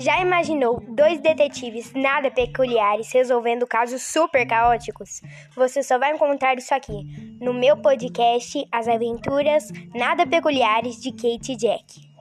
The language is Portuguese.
Já imaginou dois detetives nada peculiares resolvendo casos super caóticos? Você só vai encontrar isso aqui no meu podcast As Aventuras Nada Peculiares de Kate e Jack.